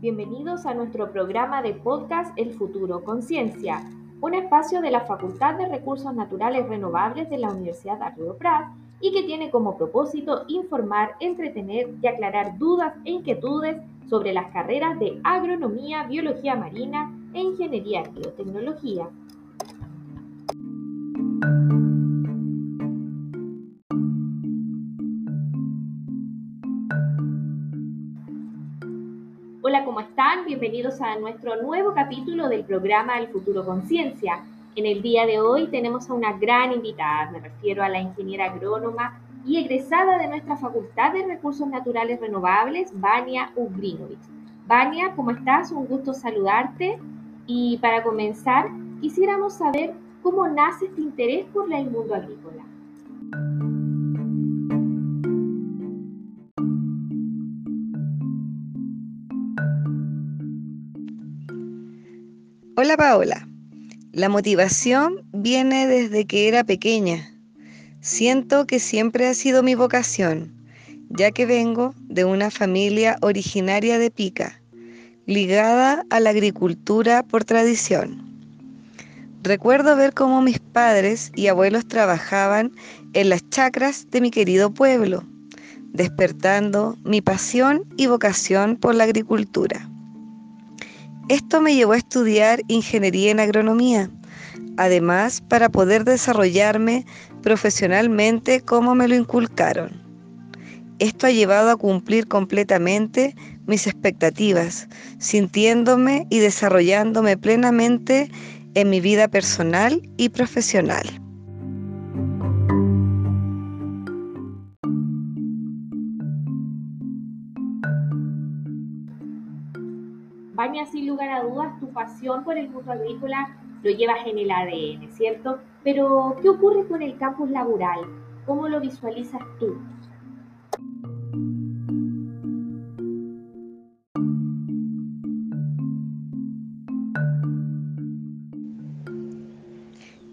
Bienvenidos a nuestro programa de podcast El futuro Conciencia, un espacio de la Facultad de Recursos Naturales Renovables de la Universidad de Río Prat y que tiene como propósito informar, entretener y aclarar dudas e inquietudes sobre las carreras de agronomía, biología marina e ingeniería y biotecnología. Bienvenidos a nuestro nuevo capítulo del programa El futuro conciencia. En el día de hoy tenemos a una gran invitada, me refiero a la ingeniera agrónoma y egresada de nuestra Facultad de Recursos Naturales Renovables, Vania Ugrinovich. Vania, ¿cómo estás? Un gusto saludarte. Y para comenzar, quisiéramos saber cómo nace este interés por el mundo agrícola. Hola Paola, la motivación viene desde que era pequeña. Siento que siempre ha sido mi vocación, ya que vengo de una familia originaria de Pica, ligada a la agricultura por tradición. Recuerdo ver cómo mis padres y abuelos trabajaban en las chacras de mi querido pueblo, despertando mi pasión y vocación por la agricultura. Esto me llevó a estudiar ingeniería en agronomía, además para poder desarrollarme profesionalmente como me lo inculcaron. Esto ha llevado a cumplir completamente mis expectativas, sintiéndome y desarrollándome plenamente en mi vida personal y profesional. Baña sin lugar a dudas tu pasión por el mundo agrícola lo llevas en el ADN, ¿cierto? Pero, ¿qué ocurre con el campus laboral? ¿Cómo lo visualizas tú?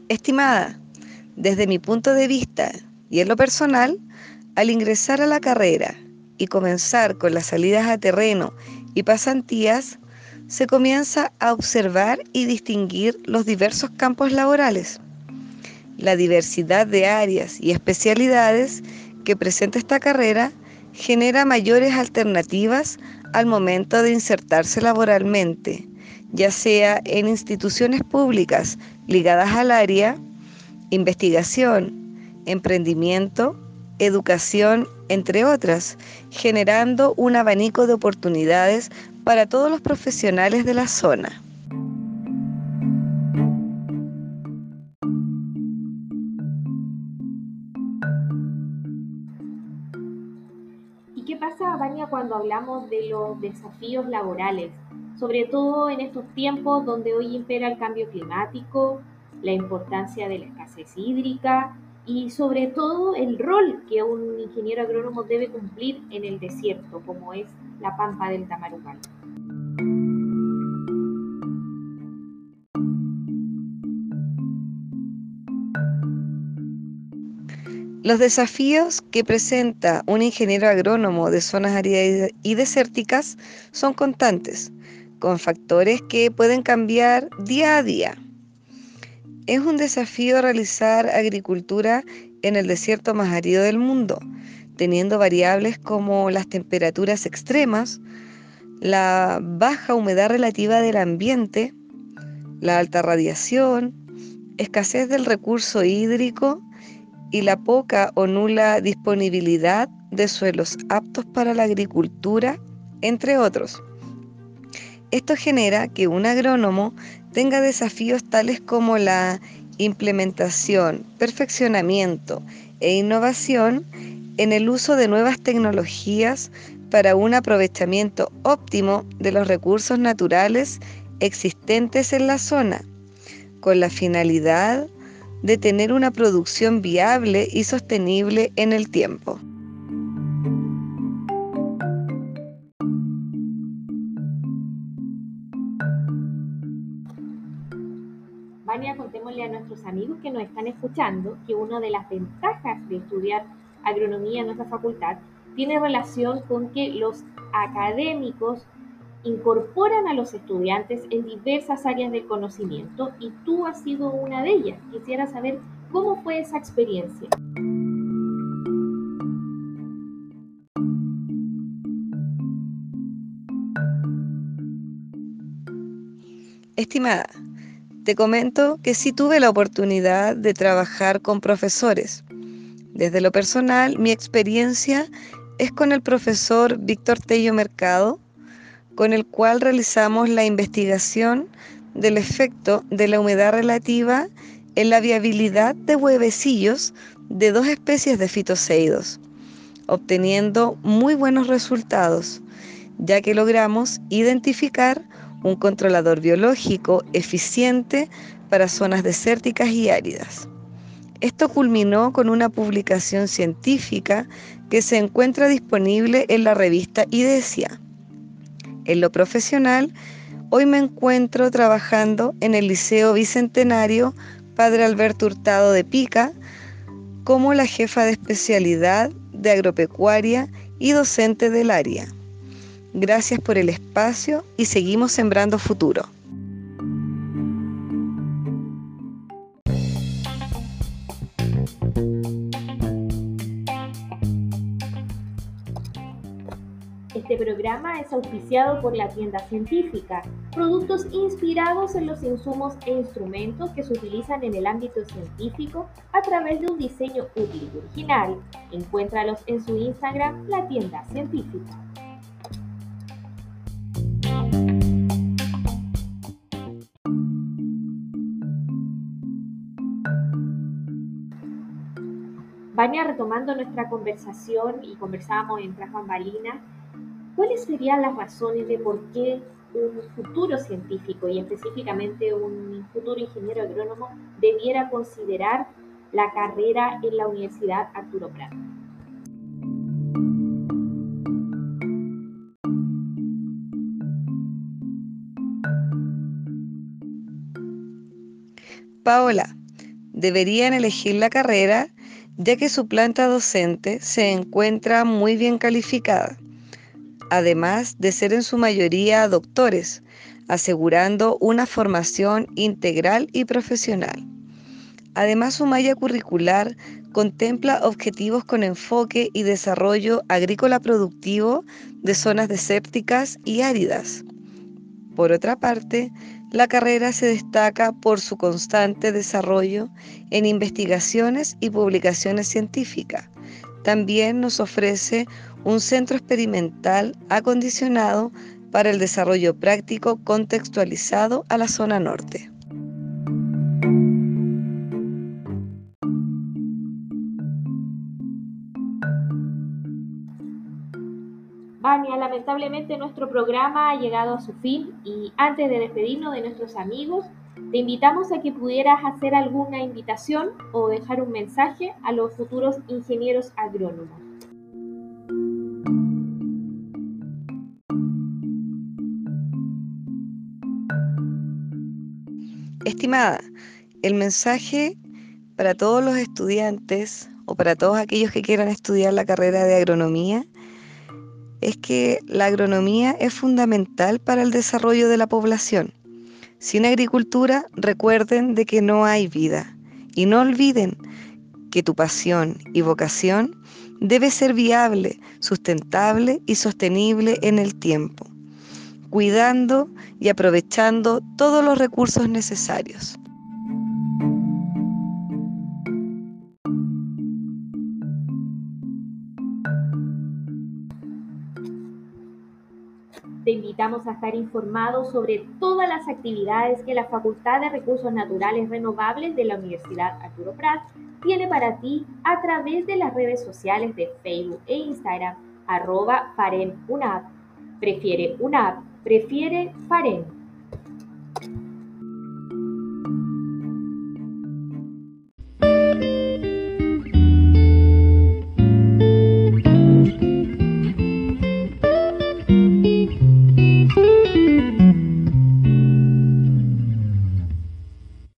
Estimada, desde mi punto de vista y en lo personal, al ingresar a la carrera y comenzar con las salidas a terreno y pasantías, se comienza a observar y distinguir los diversos campos laborales. La diversidad de áreas y especialidades que presenta esta carrera genera mayores alternativas al momento de insertarse laboralmente, ya sea en instituciones públicas ligadas al área, investigación, emprendimiento, educación, entre otras, generando un abanico de oportunidades para todos los profesionales de la zona. ¿Y qué pasa, Vania, cuando hablamos de los desafíos laborales? Sobre todo en estos tiempos donde hoy impera el cambio climático, la importancia de la escasez hídrica y sobre todo el rol que un ingeniero agrónomo debe cumplir en el desierto, como es la pampa del Tamarugal. Los desafíos que presenta un ingeniero agrónomo de zonas áridas y desérticas son constantes, con factores que pueden cambiar día a día. Es un desafío realizar agricultura en el desierto más árido del mundo, teniendo variables como las temperaturas extremas, la baja humedad relativa del ambiente, la alta radiación, escasez del recurso hídrico y la poca o nula disponibilidad de suelos aptos para la agricultura, entre otros. Esto genera que un agrónomo tenga desafíos tales como la implementación, perfeccionamiento e innovación en el uso de nuevas tecnologías para un aprovechamiento óptimo de los recursos naturales existentes en la zona, con la finalidad de tener una producción viable y sostenible en el tiempo. Vania, contémosle a nuestros amigos que nos están escuchando que una de las ventajas de estudiar agronomía en nuestra facultad tiene relación con que los académicos incorporan a los estudiantes en diversas áreas del conocimiento y tú has sido una de ellas. Quisiera saber cómo fue esa experiencia. Estimada, te comento que sí tuve la oportunidad de trabajar con profesores. Desde lo personal, mi experiencia es con el profesor Víctor Tello Mercado, con el cual realizamos la investigación del efecto de la humedad relativa en la viabilidad de huevecillos de dos especies de fitoseidos, obteniendo muy buenos resultados, ya que logramos identificar un controlador biológico eficiente para zonas desérticas y áridas. Esto culminó con una publicación científica que se encuentra disponible en la revista IDESIA. En lo profesional, hoy me encuentro trabajando en el Liceo Bicentenario Padre Alberto Hurtado de Pica como la jefa de especialidad de agropecuaria y docente del área. Gracias por el espacio y seguimos sembrando futuro. Este programa es auspiciado por la tienda científica, productos inspirados en los insumos e instrumentos que se utilizan en el ámbito científico a través de un diseño útil y original. Encuéntralos en su Instagram, la tienda científica. Vania, retomando nuestra conversación y conversábamos en tras bambalinas, ¿cuáles serían las razones de por qué un futuro científico y específicamente un futuro ingeniero agrónomo debiera considerar la carrera en la Universidad Arturo Prat? Paola, deberían elegir la carrera ya que su planta docente se encuentra muy bien calificada, además de ser en su mayoría doctores, asegurando una formación integral y profesional. Además, su malla curricular contempla objetivos con enfoque y desarrollo agrícola productivo de zonas desérticas y áridas. Por otra parte, la carrera se destaca por su constante desarrollo en investigaciones y publicaciones científicas. También nos ofrece un centro experimental acondicionado para el desarrollo práctico contextualizado a la zona norte. Vania, lamentablemente nuestro programa ha llegado a su fin y antes de despedirnos de nuestros amigos, te invitamos a que pudieras hacer alguna invitación o dejar un mensaje a los futuros ingenieros agrónomos. Estimada, el mensaje para todos los estudiantes o para todos aquellos que quieran estudiar la carrera de agronomía es que la agronomía es fundamental para el desarrollo de la población. Sin agricultura, recuerden de que no hay vida y no olviden que tu pasión y vocación debe ser viable, sustentable y sostenible en el tiempo, cuidando y aprovechando todos los recursos necesarios. Te invitamos a estar informados sobre todas las actividades que la Facultad de Recursos Naturales Renovables de la Universidad Arturo Prat tiene para ti a través de las redes sociales de Facebook e Instagram, arroba. Prefiere UNAP, prefiere Faren.